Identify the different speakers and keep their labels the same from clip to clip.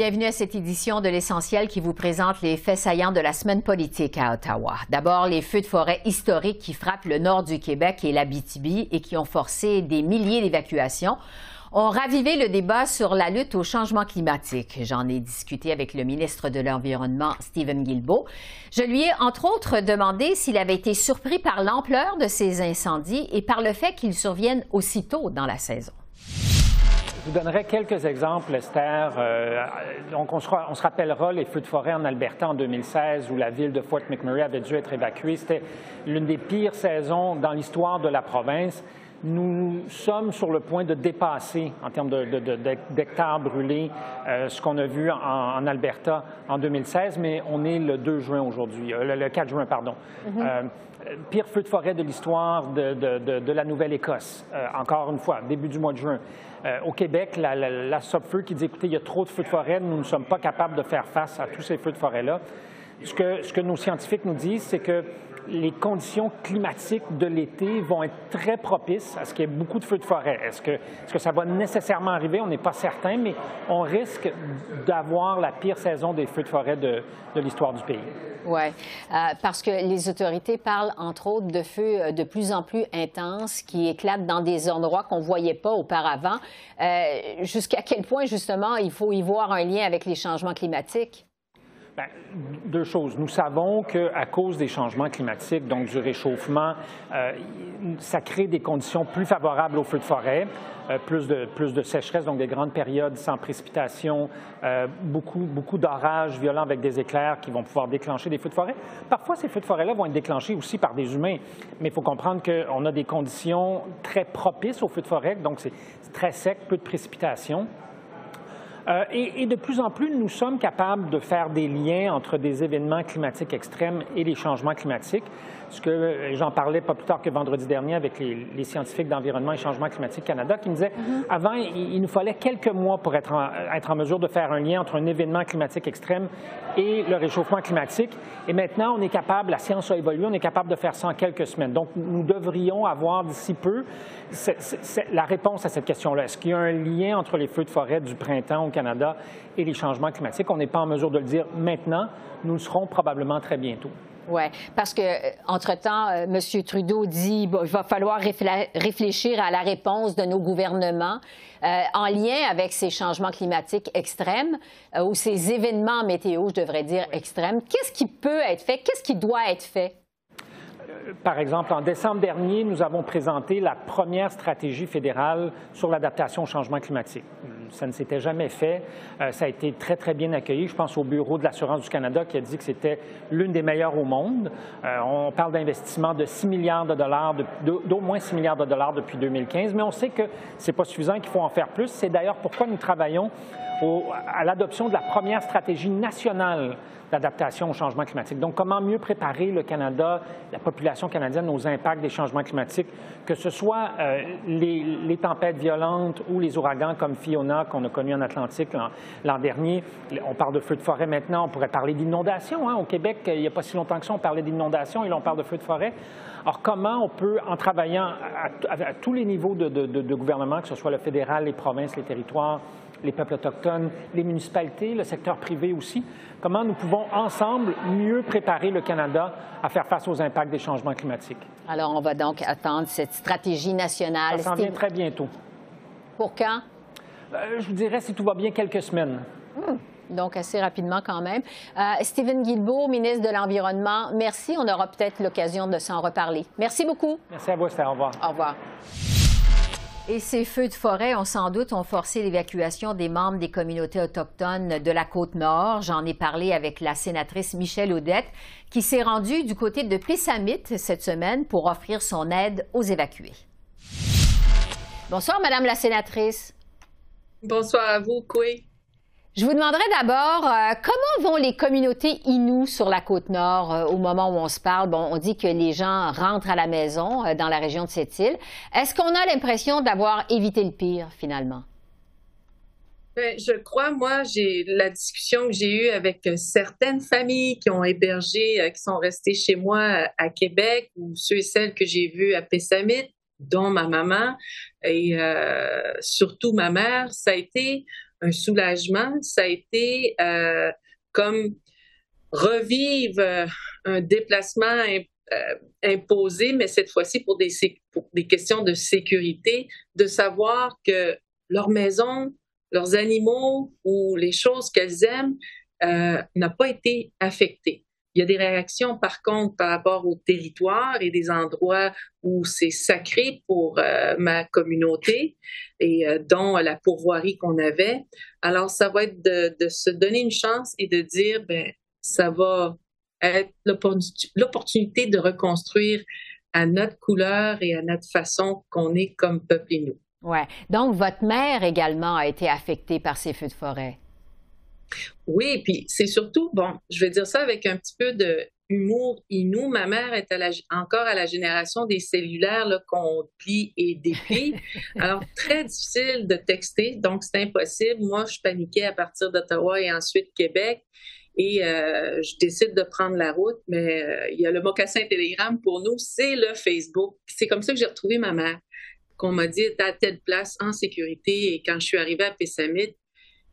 Speaker 1: Bienvenue à cette édition de l'essentiel qui vous présente les faits saillants de la semaine politique à Ottawa. D'abord, les feux de forêt historiques qui frappent le nord du Québec et l'Abitibi et qui ont forcé des milliers d'évacuations ont ravivé le débat sur la lutte au changement climatique. J'en ai discuté avec le ministre de l'Environnement, Stephen Guilbeault. Je lui ai, entre autres, demandé s'il avait été surpris par l'ampleur de ces incendies et par le fait qu'ils surviennent aussitôt dans la saison.
Speaker 2: Je vous donnerai quelques exemples, Esther. Euh, donc, on se, on se, rappellera les feux de forêt en Alberta en 2016 où la ville de Fort McMurray avait dû être évacuée. C'était l'une des pires saisons dans l'histoire de la province. Nous sommes sur le point de dépasser, en termes d'hectares brûlés, euh, ce qu'on a vu en, en, Alberta en 2016, mais on est le 2 juin aujourd'hui, euh, le, le, 4 juin, pardon. Mm -hmm. euh, pire feu de forêt de l'histoire de, de, la Nouvelle-Écosse, encore une fois, début du mois de juin. Au Québec, la, la, la SOPFEU qui dit, écoutez, il y a trop de feux de forêt, nous ne sommes pas capables de faire face à tous ces feux de forêt-là. Ce que, ce que nos scientifiques nous disent, c'est que les conditions climatiques de l'été vont être très propices à ce qu'il y ait beaucoup de feux de forêt. Est-ce que, est que, ça va nécessairement arriver? On n'est pas certain, mais on risque d'avoir la pire saison des feux de forêt de, l'histoire du pays.
Speaker 1: Oui, euh, parce que les autorités parlent, entre autres, de feux de plus en plus intenses qui éclatent dans des endroits qu'on ne voyait pas auparavant. Euh, Jusqu'à quel point, justement, il faut y voir un lien avec les changements climatiques?
Speaker 2: Deux choses. Nous savons qu'à cause des changements climatiques, donc du réchauffement, euh, ça crée des conditions plus favorables aux feux de forêt, euh, plus, de, plus de sécheresse, donc des grandes périodes sans précipitation, euh, beaucoup, beaucoup d'orages violents avec des éclairs qui vont pouvoir déclencher des feux de forêt. Parfois, ces feux de forêt-là vont être déclenchés aussi par des humains, mais il faut comprendre qu'on a des conditions très propices aux feux de forêt, donc c'est très sec, peu de précipitation. Euh, et, et, de plus en plus, nous sommes capables de faire des liens entre des événements climatiques extrêmes et les changements climatiques. Ce que j'en parlais pas plus tard que vendredi dernier avec les, les scientifiques d'environnement et changement climatique Canada qui me disaient mm -hmm. avant, il, il, nous fallait quelques mois pour être en, être en mesure de faire un lien entre un événement climatique extrême et le réchauffement climatique. Et maintenant, on est capable, la science a évolué, on est capable de faire ça en quelques semaines. Donc, nous devrions avoir d'ici peu c est, c est, la réponse à cette question-là. Est-ce qu'il y a un lien entre les feux de forêt du printemps au Canada et les changements climatiques? On n'est pas en mesure de le dire maintenant. Nous le serons probablement très bientôt.
Speaker 1: Oui, parce que entre-temps, euh, M. Trudeau dit qu'il va falloir réfléchir à la réponse de nos gouvernements euh, en lien avec ces changements climatiques extrêmes euh, ou ces événements météo, je devrais dire, extrêmes. Qu'est-ce qui peut être fait? Qu'est-ce qui doit être fait?
Speaker 2: par exemple, en décembre dernier, nous avons présenté la première stratégie fédérale sur l'adaptation au changement climatique. Ça ne s'était jamais fait. Euh, ça a été très, très bien accueilli. Je pense au Bureau de l'assurance du Canada qui a dit que c'était l'une des meilleures au monde. Euh, on parle d'investissement de 6 milliards de dollars, d'au moins 6 milliards de dollars depuis 2015, mais on sait que ce n'est pas suffisant, qu'il faut en faire plus. C'est d'ailleurs pourquoi nous travaillons à l'adoption de la première stratégie nationale d'adaptation au changement climatique. Donc, comment mieux préparer le Canada, la population canadienne aux impacts des changements climatiques, que ce soit euh, les, tempêtes violentes ou les ouragans comme Fiona qu'on a connu en Atlantique l'an dernier. On parle de feux de forêt maintenant, on pourrait parler d'inondations. Hein. Au Québec, il n'y a pas si longtemps que ça, on parlait d'inondations et là, on parle de feux de forêt. Alors, comment on peut, en travaillant à, tous les niveaux de gouvernement, que ce soit le fédéral, les provinces, les territoires, les peuples autochtones, les municipalités, le secteur privé aussi, comment nous pouvons ensemble mieux préparer le Canada à faire face aux impacts des changements climatiques?
Speaker 1: Alors, on va donc attendre cette stratégie nationale.
Speaker 2: Ça s'en vient très bientôt.
Speaker 1: Pour quand?
Speaker 2: Euh, je vous dirais, si tout va bien, quelques semaines.
Speaker 1: Hum donc assez rapidement quand même. Euh, Stephen Guilbeault, ministre de l'Environnement, merci. On aura peut-être l'occasion de s'en reparler. Merci beaucoup.
Speaker 2: Merci à vous, Esther. Au revoir.
Speaker 1: Au revoir. Et ces feux de forêt ont sans doute forcé l'évacuation des membres des communautés autochtones de la côte nord. J'en ai parlé avec la sénatrice Michelle Audette, qui s'est rendue du côté de Pessamit cette semaine pour offrir son aide aux évacués. Bonsoir, Madame la sénatrice.
Speaker 3: Bonsoir à vous, Coué.
Speaker 1: Je vous demanderai d'abord euh, comment vont les communautés Inuits sur la côte nord euh, au moment où on se parle? Bon, on dit que les gens rentrent à la maison euh, dans la région de cette île. Est-ce qu'on a l'impression d'avoir évité le pire finalement?
Speaker 3: Ben, je crois, moi, j'ai la discussion que j'ai eue avec certaines familles qui ont hébergé, qui sont restées chez moi à Québec, ou ceux et celles que j'ai vues à Pessamit, dont ma maman et surtout ma mère, ça a été un soulagement, ça a été euh, comme revivre euh, un déplacement euh, imposé, mais cette fois-ci pour des, questions de sécurité, de savoir que leur maison, leurs animaux ou les choses qu'elles aiment euh, n'ont pas été affectées. Il y a des réactions, par contre, par rapport au territoire et des endroits où c'est sacré pour euh, ma communauté et euh, dont la pourvoirie qu'on avait. Alors, ça va être de, se donner une chance et de dire, ben, ça va être l'opportunité de reconstruire à notre couleur et à notre façon qu'on est comme peuple et nous.
Speaker 1: Ouais. Donc, votre mère également a été affectée par ces feux de forêt?
Speaker 3: Oui, puis c'est surtout, bon, je vais dire ça avec un petit peu de humour inou. Ma mère est encore à la génération des cellulaires qu'on plie et déplie. Alors, très difficile de texter, donc c'est impossible. Moi, je paniquais à partir d'Ottawa et ensuite Québec. Et euh, je décide de prendre la route, mais euh, il y a le mocassin Telegram pour nous, c'est le Facebook. C'est comme ça que j'ai retrouvé ma mère, qu'on m'a dit à telle place en sécurité. Et quand je suis arrivée à Pessamit,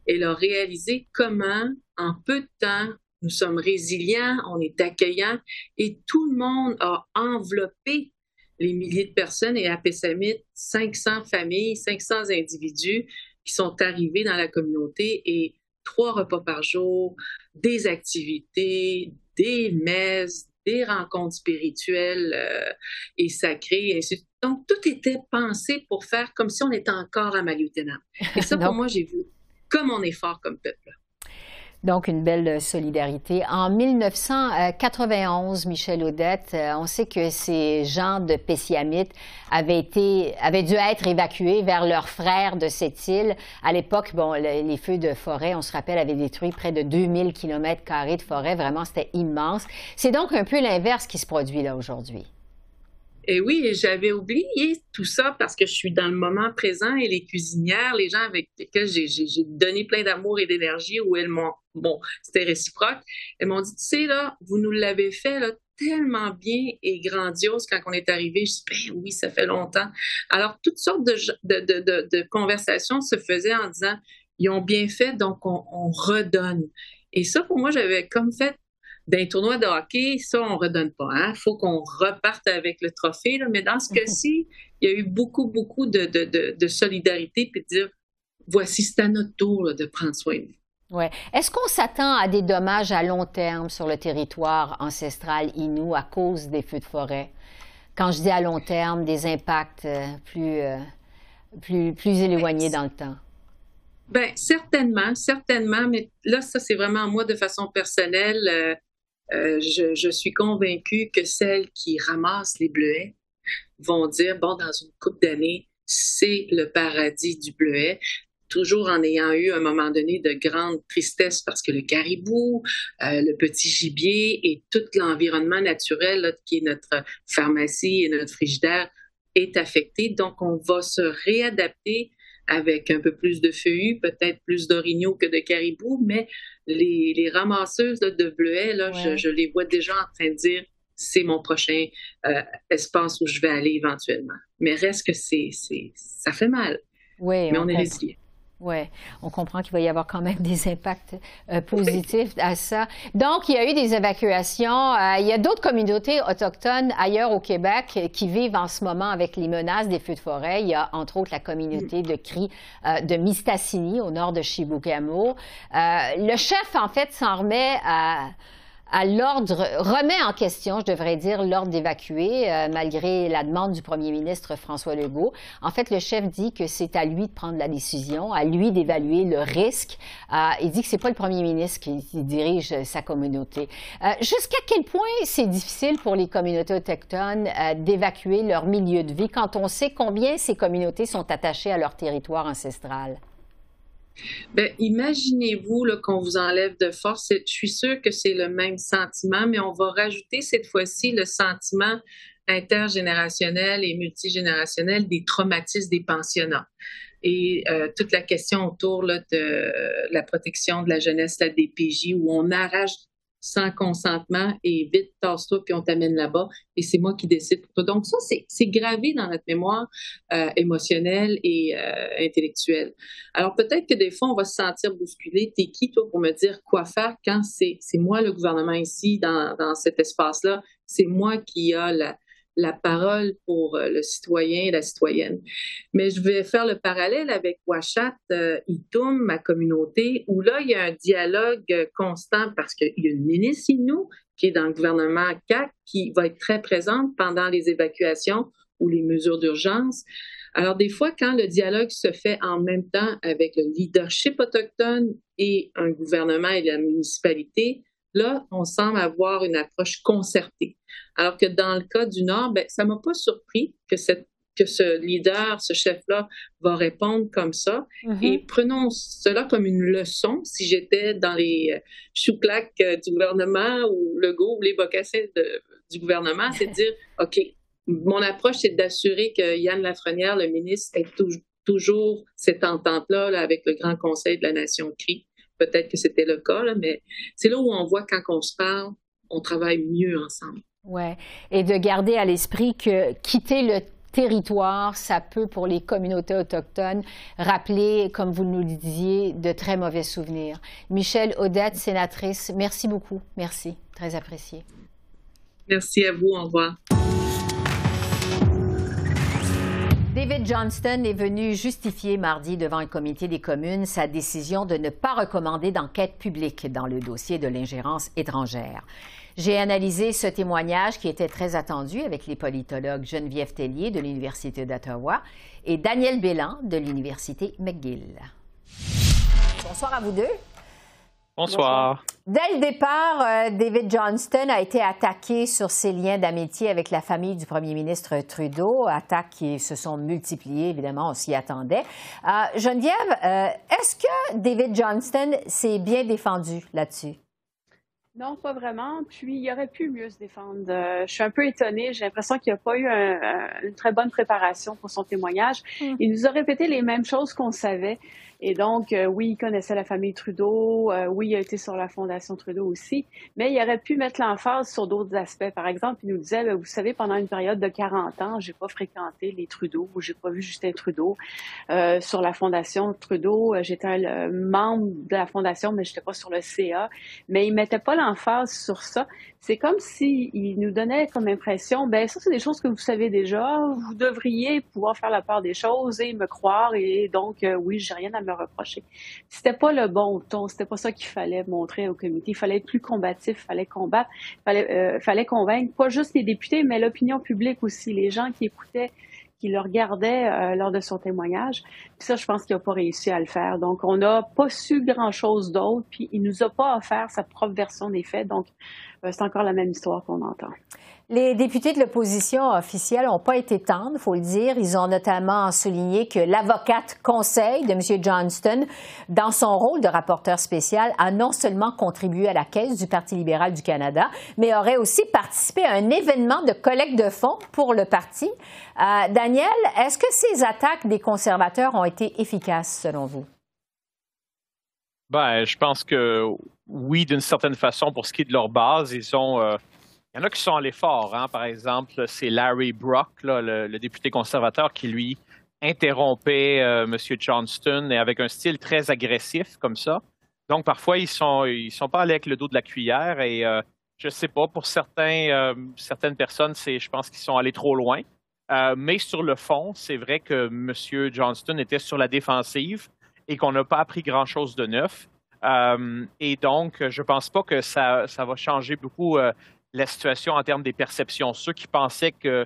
Speaker 3: elle a réalisé comment, en peu de temps, nous sommes résilients, on est accueillants et tout le monde a enveloppé les milliers de personnes et à Pessamit, 500 familles, 500 individus qui sont arrivés dans la communauté et trois repas par jour, des activités, des messes, des rencontres spirituelles euh, et sacrées. Donc, tout était pensé pour faire comme si on était encore à Maliotenam. Et ça, pour moi, j'ai vu comme on est fort comme peuple.
Speaker 1: Donc, une belle solidarité. En 1991, Michel Audette, euh, on sait que ces gens de Pessiamite avaient, dû être évacués vers leurs frères de cette île. À l'époque, bon, les feux de forêt, on se rappelle, avaient détruit près de 2000 km de forêt. Vraiment, c'était immense. C'est donc un peu l'inverse qui se produit là aujourd'hui.
Speaker 3: Et oui, j'avais oublié tout ça parce que je suis dans le moment présent et les cuisinières, les gens avec lesquels j'ai donné plein d'amour et d'énergie, où elles m'ont, bon, c'était réciproque, elles m'ont dit, tu sais, là, vous nous l'avez fait, là, tellement bien et grandiose quand on est arrivé. Je dis, ben oui, ça fait longtemps. Alors, toutes sortes de, de, de, conversations se faisaient en disant, ils ont bien fait, donc on, on redonne. Et ça, pour moi, j'avais comme fait d'un tournoi de hockey, ça, on redonne pas. Il hein? faut qu'on reparte avec le trophée. Mais dans ce cas-ci, il y a eu beaucoup, beaucoup de, de, de, solidarité puis de dire voici, c'est à notre tour de prendre soin de vous.
Speaker 1: Ouais. Est-ce qu'on s'attend à des dommages à long terme sur le territoire ancestral Inou à cause des feux de forêt? Quand je dis à long terme, des impacts euh, plus, euh, plus, plus éloignés dans le temps.
Speaker 3: Ben certainement, certainement, mais là ça c'est vraiment moi de façon personnelle. Euh, je, je, suis convaincue que celles qui ramassent les bleuets vont dire, bon, dans une couple d'années, c'est le paradis du bleuet toujours en ayant eu un moment donné de grande tristesse parce que le caribou, euh, le petit gibier et tout l'environnement naturel là, qui est notre pharmacie et notre frigidaire est affecté. Donc, on va se réadapter avec un peu plus de feuillus, peut-être plus d'orignaux que de caribou, mais les, les ramasseuses de bleuets, là, je, je, les vois déjà en train de dire c'est mon prochain euh, espace où je vais aller éventuellement. Mais reste que c'est, c'est ça fait mal.
Speaker 1: Oui,
Speaker 3: mais on, est résilient.
Speaker 1: Oui, on comprend qu'il va y avoir quand même des impacts euh, positifs à ça. Donc, il y a eu des évacuations. Euh, il y a d'autres communautés autochtones ailleurs au Québec qui vivent en ce moment avec les menaces des feux de forêt. Il y a entre autres la communauté de Cri euh, de Mistassini au nord de Chibougamau. le chef, en fait, s'en remet à à l'ordre, remet en question, je devrais dire, l'ordre d'évacuer, euh, malgré la demande du premier ministre François Legault. En fait, le chef dit que c'est à lui de prendre la décision, à lui d'évaluer le risque. Euh, il dit que c'est pas le premier ministre qui, dirige sa communauté. Euh, jusqu'à quel point c'est difficile pour les communautés autochtones d'évacuer leur milieu de vie quand on sait combien ces communautés sont attachées à leur territoire ancestral?
Speaker 3: Ben, imaginez-vous qu'on vous enlève de force. Je suis sûre que c'est le même sentiment, mais on va rajouter cette fois-ci le sentiment intergénérationnel et multigénérationnel des traumatismes des pensionnats. Et euh, toute la question autour de la protection de la jeunesse, la DPJ, où on arrache sans consentement et vite, tasse-toi, puis on t'amène là-bas et c'est moi qui décide pour toi. Donc ça, c'est gravé dans notre mémoire euh, émotionnelle et euh, intellectuelle. Alors peut-être que des fois, on va se sentir bousculé. T'es qui, toi, pour me dire quoi faire quand c'est moi le gouvernement ici, dans, dans cet espace-là? C'est moi qui a la, la parole pour euh, le citoyen et la citoyenne. Mais je vais faire le parallèle avec Ouachat, euh, Itum, ma communauté, où là, il y a un dialogue constant parce qu'il y a une ministre nous qui est dans le gouvernement CAC qui va être très présente pendant les évacuations ou les mesures d'urgence. Alors, des fois, quand le dialogue se fait en même temps avec le leadership autochtone et un gouvernement et la municipalité, Là, on semble avoir une approche concertée. Alors que dans le cas du Nord, ben, ça m'a pas surpris que que ce leader, ce chef-là, va répondre comme ça. Mm-hmm. Et prenons cela comme une leçon. Si j'étais dans les euh, chouclacs euh, du gouvernement ou le go ou les bocassins du gouvernement, c'est de dire, OK, mon approche, c'est d'assurer que Yann Lafrenière, le ministre, ait toujours cette entente-là là, avec le Grand Conseil de la Nation CRI peut-être que c'était le cas, mais c'est là où on voit quand on se parle, on travaille mieux ensemble.
Speaker 1: Oui, et de garder à l'esprit que quitter le territoire, ça peut, pour les communautés autochtones, rappeler, comme vous nous le disiez, de très mauvais souvenirs. Michel Odette, sénatrice, merci beaucoup. Merci. Très apprécié.
Speaker 3: Merci à vous. Au revoir.
Speaker 1: David Johnston est venu justifier mardi devant un comité des communes sa décision de ne pas recommander d'enquête publique dans le dossier de l'ingérence étrangère. J'ai analysé ce témoignage qui était très attendu avec les politologues Geneviève Tellier de l'Université d'Ottawa et Daniel Bélan de l'Université McGill. Bonsoir à vous deux.
Speaker 4: Bonsoir.
Speaker 1: Dès le départ, euh, David Johnston a été attaqué sur ses liens d'amitié avec la famille du premier ministre Trudeau, attaques qui se sont multipliées, évidemment, on s'y attendait. Euh, Geneviève, euh, est-ce que David Johnston s'est bien défendu là-dessus?
Speaker 5: Non, pas vraiment. Puis, il aurait pu mieux se défendre. je suis un peu étonnée. J'ai l'impression qu'il n'a pas eu une très bonne préparation pour son témoignage. Hmm. Il nous a répété les mêmes choses qu'on savait. Et donc, euh, oui, il connaissait la famille Trudeau, euh, oui, il a été sur la Fondation Trudeau aussi, mais il aurait pu mettre l'emphase sur d'autres aspects. Par exemple, il nous disait, ben, vous savez, pendant une période de 40 ans, j'ai pas fréquenté les Trudeau ou j'ai pas vu Justin Trudeau euh, sur la Fondation Trudeau. J'étais un membre de la Fondation, mais j'étais pas sur le CA. Mais il mettait pas l'emphase sur ça c'est comme s'il nous donnait comme impression, ben ça c'est des choses que vous savez déjà, vous devriez pouvoir faire la part des choses et me croire et donc euh, oui, j'ai rien à me reprocher. C'était pas le bon ton, c'était pas ça qu'il fallait montrer au comité. Il fallait être plus combatif, il fallait combattre, il fallait, euh, fallait convaincre pas juste les députés, mais l'opinion publique aussi, les gens qui écoutaient qui le regardait euh, lors de son témoignage. Puis ça, je pense qu'il n'a pas réussi à le faire. Donc, on n'a pas su grand-chose d'autre, puis il nous a pas offert sa propre version des faits. Donc, euh, c'est encore la même histoire qu'on entend.
Speaker 1: Les députés de l'opposition officielle n'ont pas été tendres, il faut le dire. Ils ont notamment souligné que l'avocate conseil de M. Johnston, dans son rôle de rapporteur spécial, a non seulement contribué à la caisse du Parti libéral du Canada, mais aurait aussi participé à un événement de collecte de fonds pour le parti. Euh, Daniel, est-ce que ces attaques des conservateurs ont été efficaces selon vous?
Speaker 4: Ben, je pense que oui, d'une certaine façon, pour ce qui est de leur base, ils ont. Euh, il y en a qui sont allés fort. Hein. Par exemple, c'est Larry Brock, le, député conservateur, qui lui interrompait euh, M. Johnston et avec un style très agressif comme ça. Donc parfois ils sont ils sont pas allés avec le dos de la cuillère et euh, je sais pas pour certains certaines personnes c'est je pense qu'ils sont allés trop loin. mais sur le fond, c'est vrai que M. Johnston était sur la défensive et qu'on n'a pas appris grand chose de neuf. Euh, et donc, je ne pense pas que ça, ça va changer beaucoup euh, la situation en termes des perceptions. Ceux qui pensaient que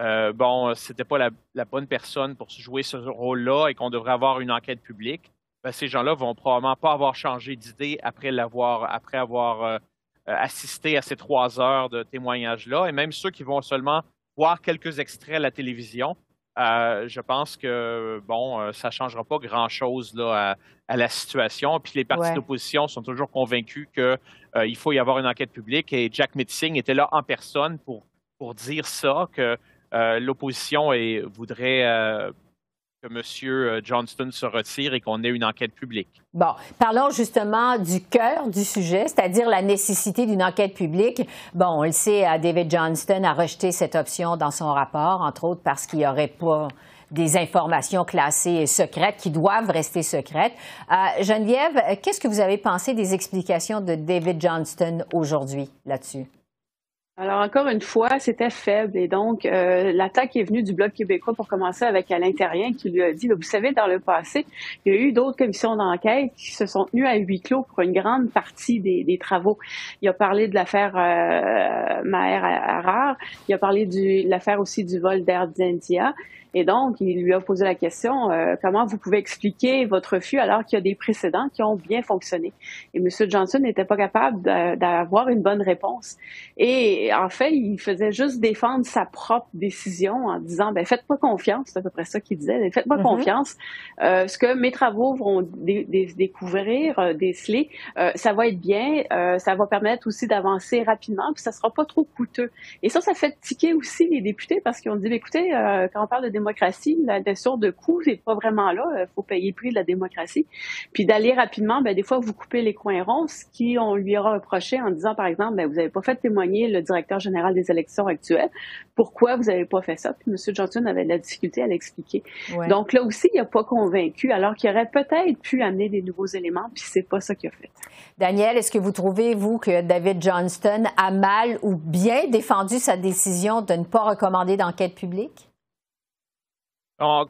Speaker 4: euh, bon, c'était pas la, bonne personne pour jouer ce rôle-là et qu'on devrait avoir une enquête publique, ben, ces gens-là vont probablement pas avoir changé d'idée après l'avoir, après avoir assisté à ces trois heures de témoignage-là. Et même ceux qui vont seulement voir quelques extraits à la télévision, je pense que bon, ça changera pas grand-chose là à, la situation. Puis les partis d'opposition sont toujours convaincus qu'il faut y avoir une enquête publique. Et Jack Metzing était là en personne pour pour dire ça que l'opposition voudrait que M. Euh, Johnston se retire et qu'on ait une enquête publique.
Speaker 1: Bon, parlons justement du cœur du sujet, c'est-à-dire la nécessité d'une enquête publique. Bon, on le sait, euh, David Johnston a rejeté cette option dans son rapport, entre autres parce qu'il n'y aurait pas des informations classées secrètes qui doivent rester secrètes. Euh, Geneviève, qu'est-ce que vous avez pensé des explications de David Johnston aujourd'hui là-dessus?
Speaker 5: Alors encore une fois, c'était faible et donc euh, l'attaque est venue du Bloc québécois pour commencer avec Alain Terrien qui lui a dit, vous savez, dans le passé, il y a eu d'autres commissions d'enquête qui se sont tenues à huis clos pour une grande partie des, travaux. Il a parlé de l'affaire euh, Maher Harar, il a parlé de l'affaire aussi du vol d'Air d'India. Et donc, il lui a posé la question euh, comment vous pouvez expliquer votre refus alors qu'il y a des précédents qui ont bien fonctionné? Et M. Johnson n'était pas capable d'avoir une bonne réponse. Et en fait, il faisait juste défendre sa propre décision en disant ben faites-moi confiance, c'est à peu près ça qu'il disait, faites-moi mm-hmm. confiance. Euh, ce que mes travaux vont découvrir, euh, déceler, euh, ça va être bien, euh, ça va permettre aussi d'avancer rapidement, puis ça sera pas trop coûteux. Et ça, ça fait tiquer aussi les députés parce qu'ils ont dit ben, écoutez, quand on parle de démocratie, la notion de coût n'est pas vraiment là. Il faut payer le prix de la démocratie. Puis d'aller rapidement, ben, des fois, vous coupez les coins ronds, ce qui on lui aura reproché en disant, par exemple, ben, vous n'avez pas fait témoigner le directeur général des élections actuelles. Pourquoi vous n'avez pas fait ça? Puis M. Johnson avait de la difficulté à l'expliquer. Donc là aussi, il n'a pas convaincu, alors qu'il aurait peut-être pu amener des nouveaux éléments, puis c'est pas ça qu'il a fait.
Speaker 1: Daniel, est-ce que vous trouvez, vous, que David Johnston a mal ou bien défendu sa décision de ne pas recommander d'enquête publique?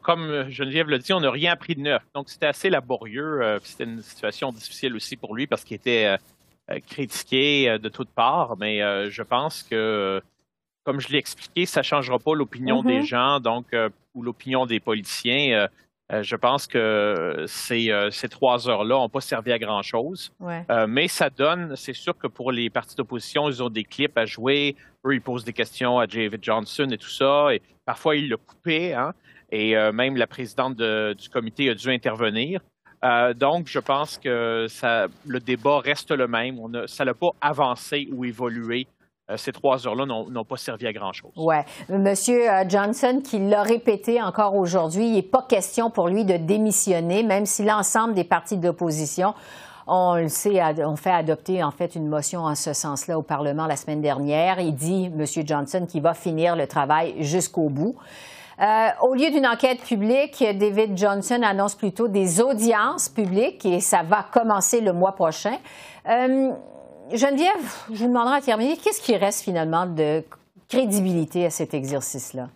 Speaker 4: Comme Geneviève l'a dit, on n'a rien appris de neuf. Donc, c'était assez laborieux. Euh, c'était une situation difficile aussi pour lui parce qu'il était euh, euh, critiqué de toutes parts. Mais je pense que, comme je l'ai expliqué, ça ne changera pas l'opinion des mm-hmm. gens donc, ou l'opinion des politiciens. je pense que ces, ces trois heures-là n'ont pas servi à grand-chose. mais ça donne, c'est sûr que pour les partis d'opposition, ils ont des clips à jouer. Eux, ils posent des questions à David Johnson et tout ça. Et parfois, ils le coupaient. Hein? Et euh, même la présidente du comité a dû intervenir. Euh, donc, je pense que le débat reste le même. Ça n'a pas avancé ou évolué. Euh, ces trois heures-là n'ont pas servi à grand-chose.
Speaker 1: Oui. Monsieur Johnson, qui l'a répété encore aujourd'hui, il n'est pas question pour lui de démissionner, même si l'ensemble des partis d'opposition on le fait adopter en fait une motion en ce sens-là au Parlement la semaine dernière. Il dit, M. Johnson, qu'il va finir le travail jusqu'au bout. Euh, au lieu d'une enquête publique, David Johnson annonce plutôt des audiences publiques et ça va commencer le mois prochain. Euh, Geneviève, je vous demanderai à terminer, qu'est-ce qui reste finalement de crédibilité à cet exercice-là?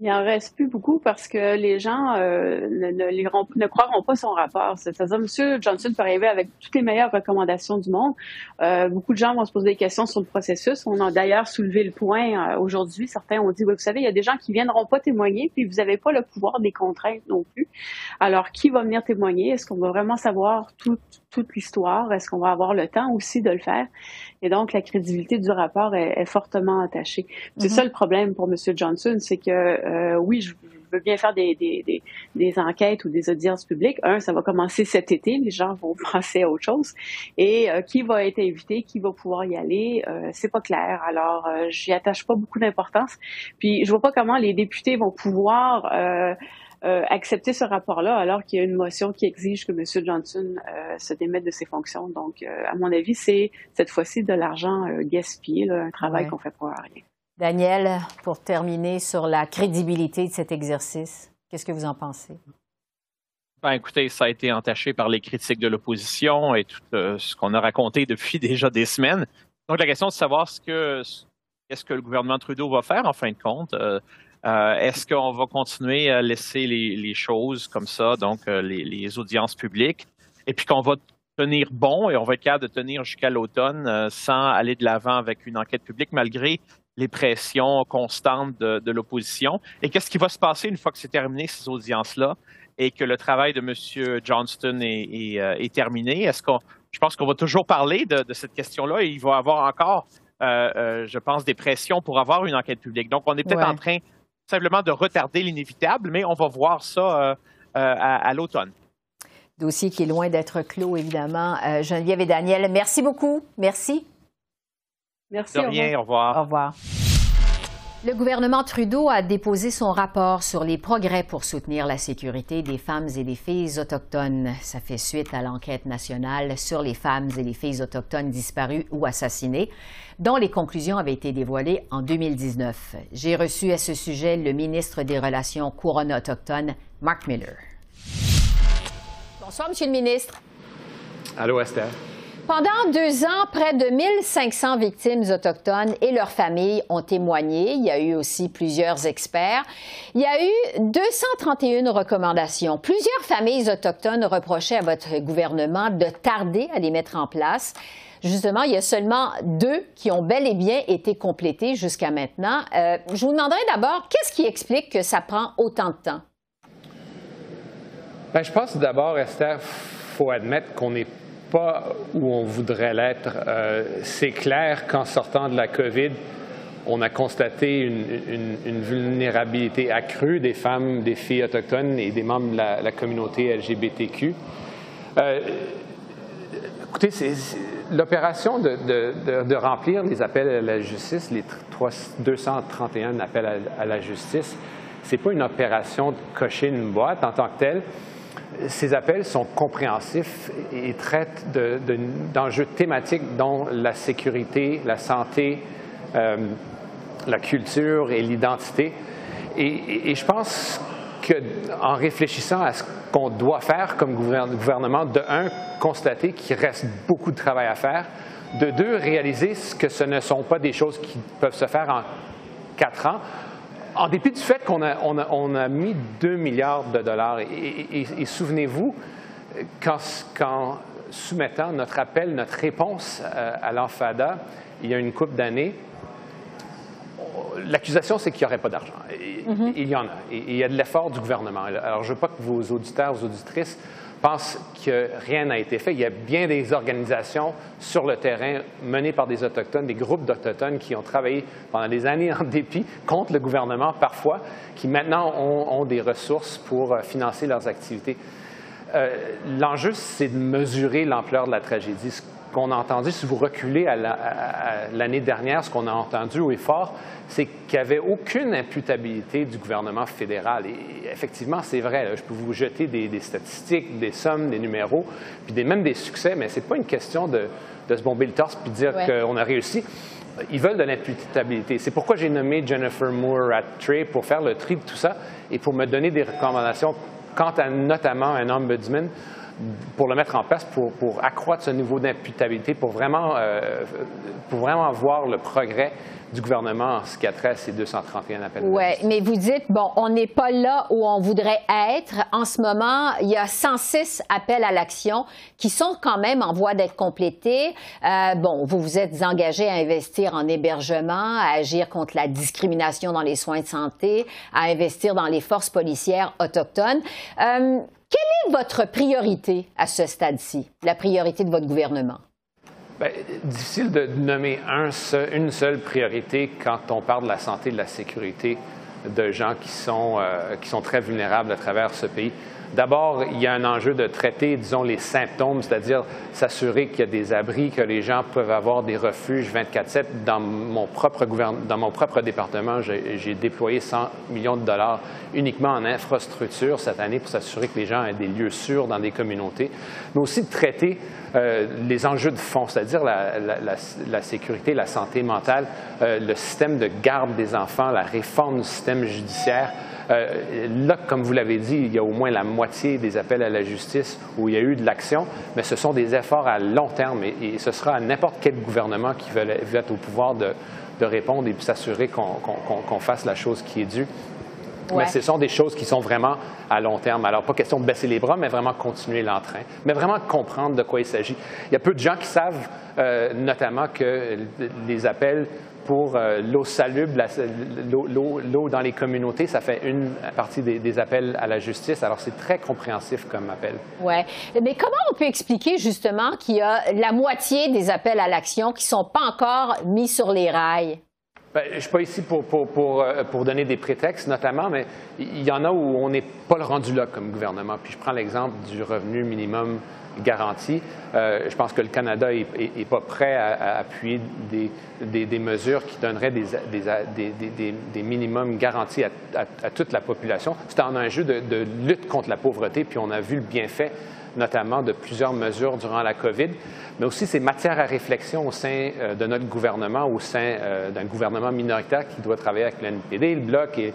Speaker 5: Il en reste plus beaucoup parce que les gens euh, ne, ne, croiront pas son rapport. C'est-à-dire, M. Johnson peut arriver avec toutes les meilleures recommandations du monde. Euh, beaucoup de gens vont se poser des questions sur le processus. On a d'ailleurs soulevé le point euh, aujourd'hui. Certains ont dit, vous savez, il y a des gens qui viendront pas témoigner, puis vous n'avez pas le pouvoir des contraintes non plus. Alors, qui va venir témoigner? Est-ce qu'on va vraiment savoir toute, toute l'histoire? Est-ce qu'on va avoir le temps aussi de le faire? Et donc, la crédibilité du rapport est, fortement attachée. C'est mm-hmm. ça le problème pour M. Johnson, c'est que euh, oui, je, veux bien faire des, des, enquêtes ou des audiences publiques. Un, ça va commencer cet été, les gens vont penser à autre chose. Et euh, qui va être invité, qui va pouvoir y aller, euh, c'est pas clair. Alors, j'y attache pas beaucoup d'importance. Puis, je vois pas comment les députés vont pouvoir accepter ce rapport-là alors qu'il y a une motion qui exige que M. Johnson se démette de ses fonctions. Donc, à mon avis, c'est cette fois-ci de l'argent gaspillé, un travail qu'on fait pour rien.
Speaker 1: Daniel, pour terminer sur la crédibilité de cet exercice, qu'est-ce que vous en pensez?
Speaker 4: Ben, écoutez, ça a été entaché par les critiques de l'opposition et tout euh, ce qu'on a raconté depuis déjà des semaines. Donc, la question de savoir ce que, qu'est-ce que le gouvernement Trudeau va faire en fin de compte. Euh, euh, est-ce qu'on va continuer à laisser les, choses comme ça, donc les, les, audiences publiques, et puis qu'on va tenir bon et on va être capable de tenir jusqu'à l'automne sans aller de l'avant avec une enquête publique, malgré les pressions constantes de, l'opposition. Et qu'est-ce qui va se passer une fois que c'est terminé, ces audiences-là, et que le travail de M. Johnston est, euh, terminé? Est-ce qu'on, je pense qu'on va toujours parler de, cette question-là et il va y avoir encore, euh, euh, je pense, des pressions pour avoir une enquête publique. Donc, on est peut-être en train simplement de retarder l'inévitable, mais on va voir ça à, l'automne.
Speaker 1: Dossier qui est loin d'être clos, évidemment. Geneviève et Daniel, merci beaucoup. Merci.
Speaker 5: Merci.
Speaker 4: De rien, au revoir.
Speaker 1: Au revoir. Le gouvernement Trudeau a déposé son rapport sur les progrès pour soutenir la sécurité des femmes et des filles autochtones. Ça fait suite à l'enquête nationale sur les femmes et les filles autochtones disparues ou assassinées, dont les conclusions avaient été dévoilées en 2019. J'ai reçu à ce sujet le ministre des Relations couronne autochtones, Mark Miller. Bonsoir, Monsieur le ministre.
Speaker 6: Allô, Esther.
Speaker 1: Pendant deux ans, près de 1500 victimes autochtones et leurs familles ont témoigné. Il y a eu aussi plusieurs experts. Il y a eu 231 recommandations. Plusieurs familles autochtones reprochaient à votre gouvernement de tarder à les mettre en place. Justement, il y a seulement deux qui ont bel et bien été complétées jusqu'à maintenant. Euh, je vous demanderai d'abord, qu'est-ce qui explique que ça prend autant de temps?
Speaker 6: Bien, je pense d'abord, Esther, faut admettre qu'on est pas où on voudrait l'être. Euh, c'est clair qu'en sortant de la COVID, on a constaté une, vulnérabilité accrue des femmes, des filles autochtones et des membres de la, communauté LGBTQ. Euh, écoutez, l'opération de, remplir les appels à la justice, les 231 appels à, à la justice, c'est pas une opération de cocher une boîte en tant que telle ces appels sont compréhensifs et traitent d'enjeux thématiques dont la sécurité, la santé, euh, la culture et l'identité. Et, je pense qu'en réfléchissant à ce qu'on doit faire comme gouvernement, de un, constater qu'il reste beaucoup de travail à faire, de deux, réaliser que ce ne sont pas des choses qui peuvent se faire en quatre ans, en dépit du fait qu'on a, mis 2 milliards de dollars, et, souvenez-vous, quand, soumettant notre appel, notre réponse euh, à, l'enfada, il y a une couple d'années, l'accusation, c'est qu'il n'y aurait pas d'argent. Mm-hmm. Il y en a. Et il y a de l'effort du gouvernement. Alors, je ne veux pas que vos auditeurs, vos auditrices pense que rien n'a été fait. Il y a bien des organisations sur le terrain menées par des Autochtones, des groupes d'Autochtones qui ont travaillé pendant des années en dépit contre le gouvernement parfois, qui maintenant ont, des ressources pour euh, financer leurs activités. Euh, l'enjeu, c'est de mesurer l'ampleur de la tragédie. Qu'on a entendu, si vous reculez à l'année dernière, ce qu'on a entendu au effort, c'est qu'il n'y avait aucune imputabilité du gouvernement fédéral. Et effectivement, c'est vrai. je peux vous jeter des, statistiques, des sommes, des numéros, puis même des succès, mais ce n'est pas une question de, se bomber le torse puis de dire qu'on a réussi. Ils veulent de l'imputabilité. C'est pourquoi j'ai nommé Jennifer Moore à Trey pour faire le tri de tout ça et pour me donner des recommandations quant à notamment un ombudsman pour le mettre en place, pour, accroître ce niveau d'imputabilité, pour vraiment, euh, pour vraiment voir le progrès du gouvernement en ce qui a trait à ces 231 appels.
Speaker 1: Oui, mais vous dites, bon, on n'est pas là où on voudrait être. En ce moment, il y a 106 appels à l'action qui sont quand même en voie d'être complétés. Euh, bon, vous vous êtes engagé à investir en hébergement, à agir contre la discrimination dans les soins de santé, à investir dans les forces policières autochtones. Euh, quelle est votre priorité à ce stade-ci, la priorité de votre gouvernement?
Speaker 6: Bien, difficile de nommer un une seule priorité quand on parle de la santé et de la sécurité de gens euh, qui sont très vulnérables à travers ce pays. D'abord, il y a un enjeu de traiter, disons, les symptômes, c'est-à-dire s'assurer qu'il y a des abris, que les gens peuvent avoir des refuges 24-7. Dans mon propre dans mon propre département, j'ai déployé 100 millions de dollars uniquement en infrastructure cette année pour s'assurer que les gens aient des lieux sûrs dans des communautés, mais aussi de traiter euh, les enjeux de fond, c'est-à-dire la, sécurité, la santé mentale, euh, le système de garde des enfants, la réforme du système judiciaire. Euh, là, comme vous l'avez dit, il y a au moins la moitié des appels à la justice où il y a eu de l'action, mais ce sont des efforts à long terme et, ce sera à n'importe quel gouvernement qui veut, être au pouvoir de, répondre et s'assurer qu'on fasse la chose qui est due. Mais ce sont des choses qui sont vraiment à long terme. Alors, pas question de baisser les bras, mais vraiment continuer l'entrain. Mais vraiment comprendre de quoi il s'agit. Il y a peu de gens qui savent, euh, notamment, que les appels pour euh, l'eau salubre, l'eau dans les communautés, ça fait une partie des, appels à la justice. Alors, c'est très compréhensif comme appel.
Speaker 1: Oui. Mais comment on peut expliquer justement qu'il y a la moitié des appels à l'action qui ne sont pas encore mis sur les rails?
Speaker 6: Ben, je ne suis pas ici pour, pour, euh, pour, donner des prétextes, notamment, mais il y en a où on n'est pas le rendu là comme gouvernement. Puis je prends l'exemple du revenu minimum Euh, je pense que le Canada n'est pas prêt à, appuyer des, mesures qui donneraient des, minimums garantis à, toute la population. C'est un enjeu de, lutte contre la pauvreté, puis on a vu le bienfait notamment de plusieurs mesures durant la COVID, mais aussi c'est matière à réflexion au sein euh, de notre gouvernement, au sein euh, d'un gouvernement minoritaire qui doit travailler avec l'NPD, le Bloc et,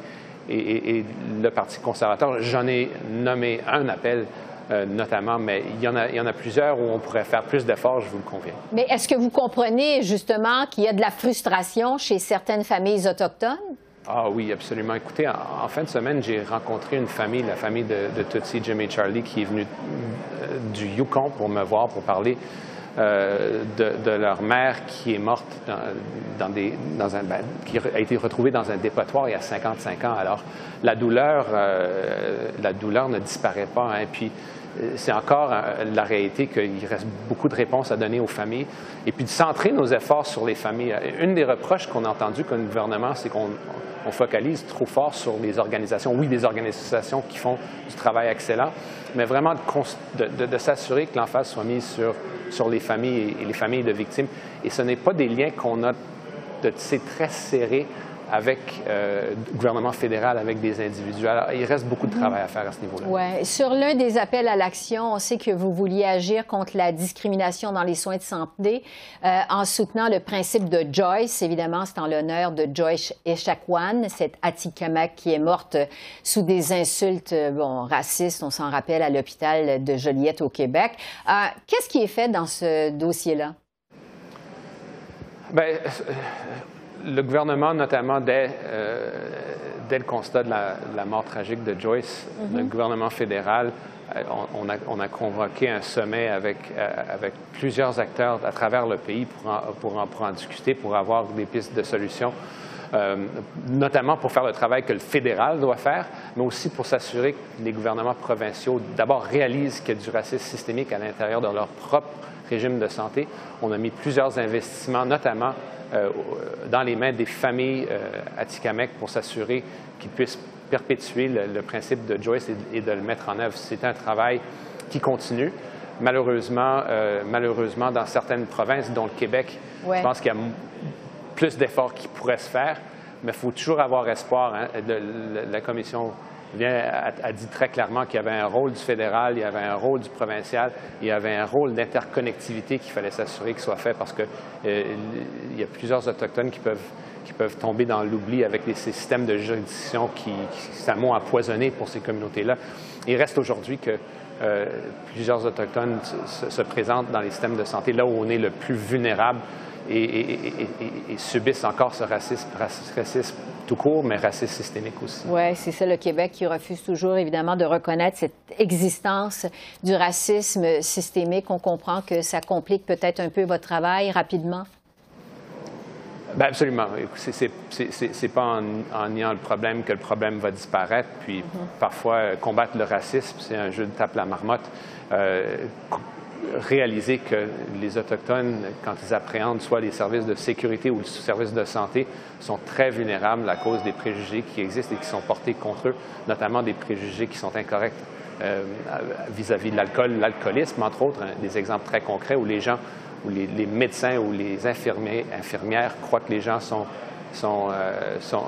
Speaker 6: et, le Parti conservateur. J'en ai nommé un appel euh, notamment, mais il y, en a, il y en a plusieurs où on pourrait faire plus d'efforts, je vous le conviens.
Speaker 1: Mais est-ce que vous comprenez justement qu'il y a de la frustration chez certaines familles autochtones?
Speaker 6: Ah oui, absolument. Écoutez, en, fin de semaine, j'ai rencontré une famille, la famille de, de Tutsi, Jimmy et Charlie, qui est venue euh, du Yukon pour me voir, pour parler euh, de, leur mère qui est morte dans, des, dans un, ben, qui a été retrouvée dans un dépotoir il y a 55 ans. Alors, la douleur, euh, la douleur ne disparaît pas. Hein. Puis, c'est encore la réalité qu'il reste beaucoup de réponses à donner aux familles et puis de centrer nos efforts sur les familles. Une des reproches qu'on a entendues comme gouvernement, c'est qu'on on focalise trop fort sur les organisations. Oui, des organisations qui font du travail excellent, mais vraiment de, s'assurer que l'emphase soit mise sur, sur les familles et, les familles de victimes. Et ce n'est pas des liens qu'on a de tisser très serrés avec euh, le gouvernement fédéral, avec des individus. Alors, il reste beaucoup de travail à faire à ce niveau-là.
Speaker 1: Oui. Sur l'un des appels à l'action, on sait que vous vouliez agir contre la discrimination dans les soins de santé euh, en soutenant le principe de Joyce. Évidemment, c'est en l'honneur de Joyce Echaquan, cette Atikamek qui est morte sous des insultes bon, racistes, on s'en rappelle, à l'hôpital de Joliette au Québec. Euh, qu'est-ce qui est fait dans ce dossier-là?
Speaker 6: Bien, le gouvernement, notamment dès, euh, dès le constat de la, mort tragique de Joyce, le gouvernement fédéral, euh, on, a, on, a, convoqué un sommet avec, euh, avec plusieurs acteurs à travers le pays pour en, pour en, pour en discuter, pour avoir des pistes de solutions. notamment pour faire le travail que le fédéral doit faire, mais aussi pour s'assurer que les gouvernements provinciaux, d'abord, réalisent qu'il y a du racisme systémique à l'intérieur de leur propre régime de santé. On a mis plusieurs investissements, notamment dans les mains des familles euh, Atikamek pour s'assurer qu'ils puissent perpétuer le, principe de Joyce et, de le mettre en œuvre. C'est un travail qui continue. Malheureusement, euh, malheureusement, dans certaines provinces, dont le Québec, je pense qu'il y a plus d'efforts qui pourraient se faire, mais il faut toujours avoir espoir. Hein, la Commission a, dit très clairement qu'il y avait un rôle du fédéral, il y avait un rôle du provincial, il y avait un rôle d'interconnectivité qu'il fallait s'assurer qu'il soit fait parce qu'il euh, y a plusieurs Autochtones qui peuvent, qui peuvent tomber dans l'oubli avec ces systèmes de juridiction qui, qui empoisonnés pour ces communautés-là. Il reste aujourd'hui que euh, plusieurs Autochtones se, présentent dans les systèmes de santé là où on est le plus vulnérable et, subissent encore ce racisme, racisme tout court, mais racisme systémique aussi.
Speaker 1: Oui, c'est ça le Québec qui refuse toujours, évidemment, de reconnaître cette existence du racisme systémique. On comprend que ça complique peut-être un peu votre travail rapidement.
Speaker 6: Bien, absolument. Ce n'est pas en, niant le problème que le problème va disparaître. Puis mm-hmm. parfois, combattre le racisme, c'est un jeu de tape la marmotte. Euh, réaliser que les Autochtones, quand ils appréhendent soit les services de sécurité ou les services de santé, sont très vulnérables à cause des préjugés qui existent et qui sont portés contre eux, notamment des préjugés qui sont incorrects euh, vis-à-vis de l'alcool, l'alcoolisme, entre autres, des exemples très concrets où les gens, où les, les médecins ou les infirmiers, infirmières croient que les gens sont sont, euh, sont,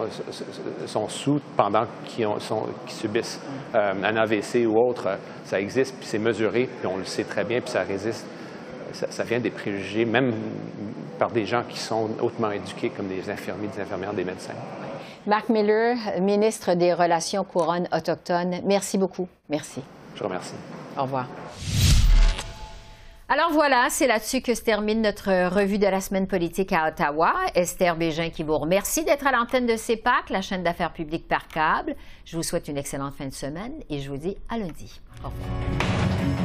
Speaker 6: sont, sous pendant qu'ils subissent euh, un AVC ou autre. Ça existe, puis c'est mesuré, puis on le sait très bien, puis ça résiste. Ça, vient des préjugés, même par des gens qui sont hautement éduqués, comme des infirmiers, des infirmières, des médecins.
Speaker 1: Mark Miller, ministre des Relations couronnes autochtones, merci beaucoup. Merci.
Speaker 6: Je vous remercie.
Speaker 1: Au revoir. Alors voilà, c'est là-dessus que se termine notre revue de la semaine politique à Ottawa. Esther Bégin qui vous remercie d'être à l'antenne de CEPAC, la chaîne d'affaires publiques par câble. Je vous souhaite une excellente fin de semaine et je vous dis à lundi. Au revoir.